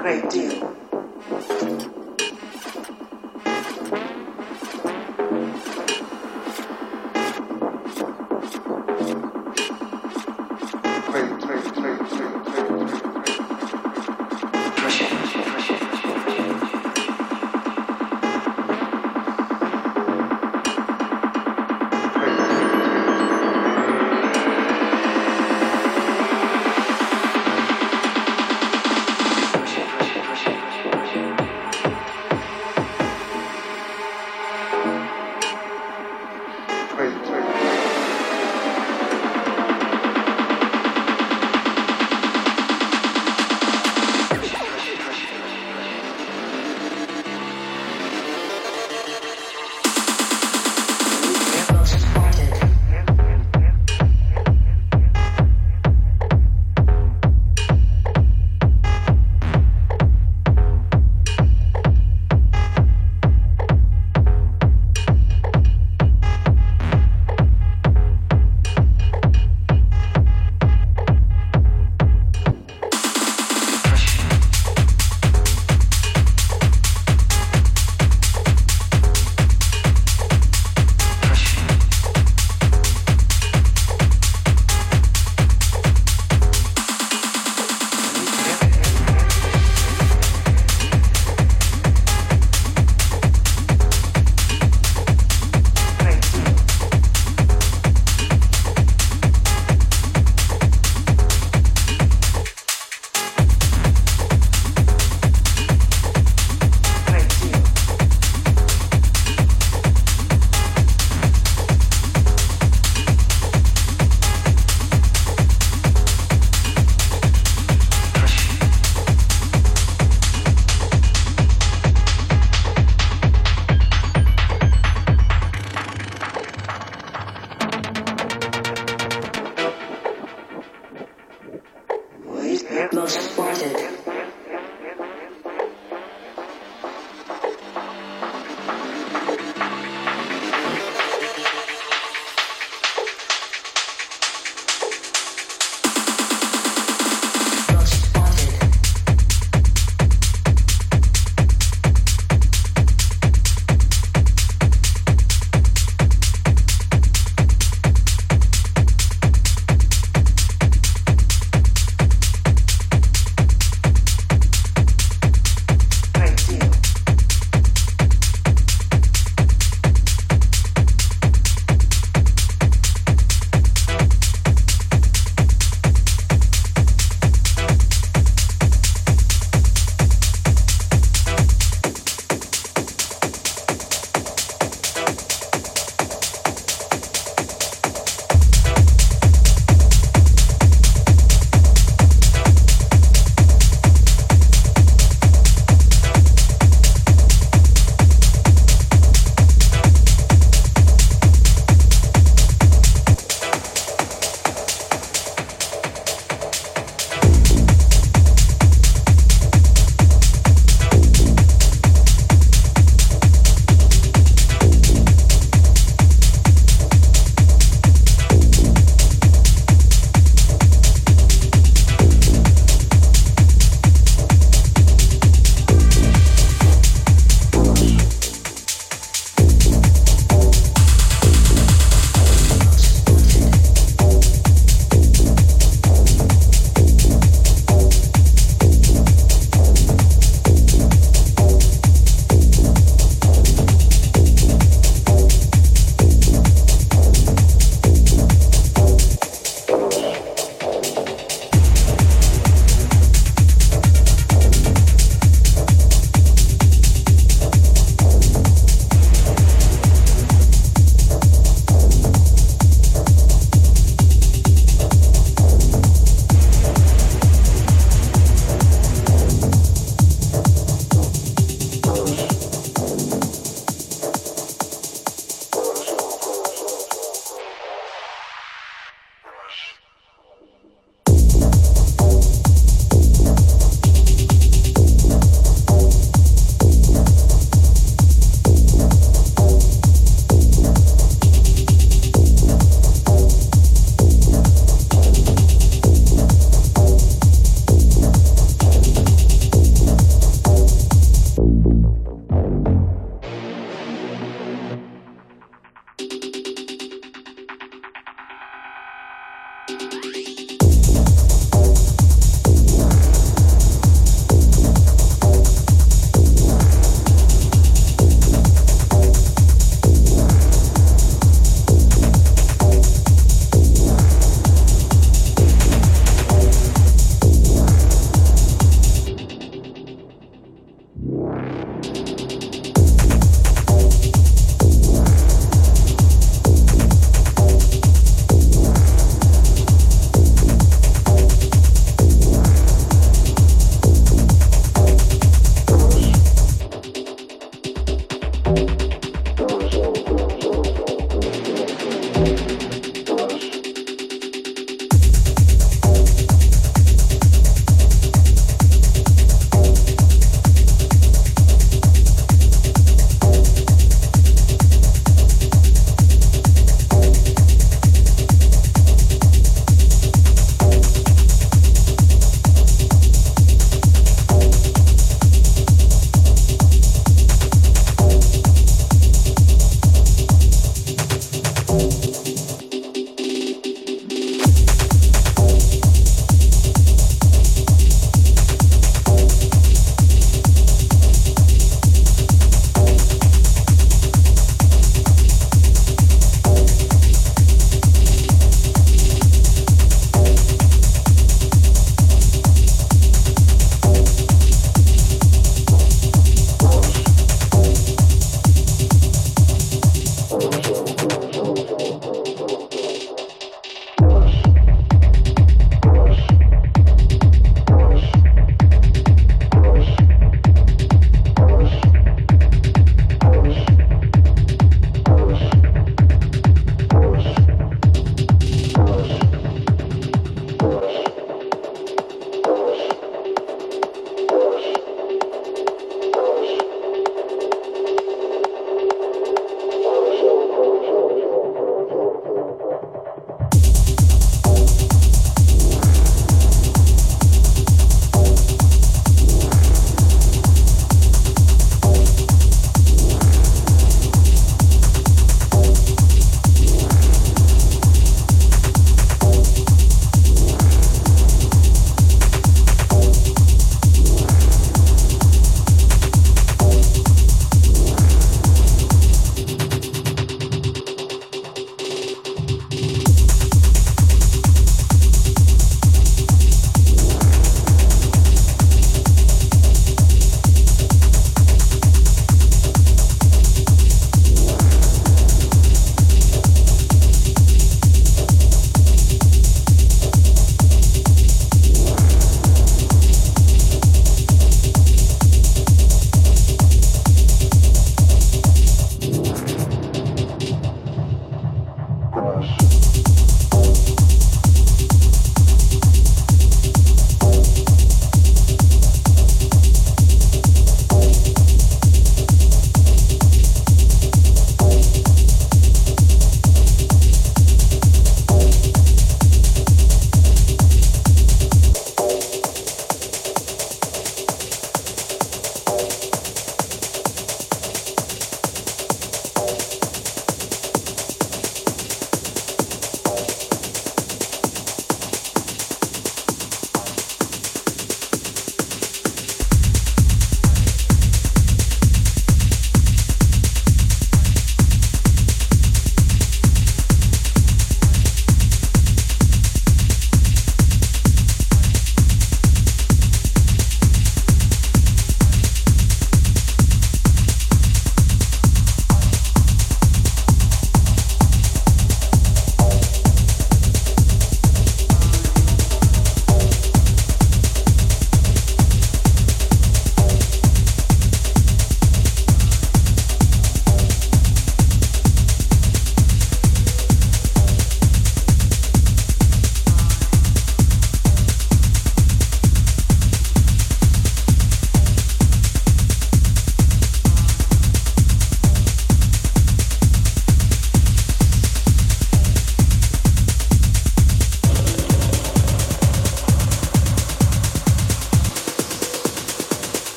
great deal.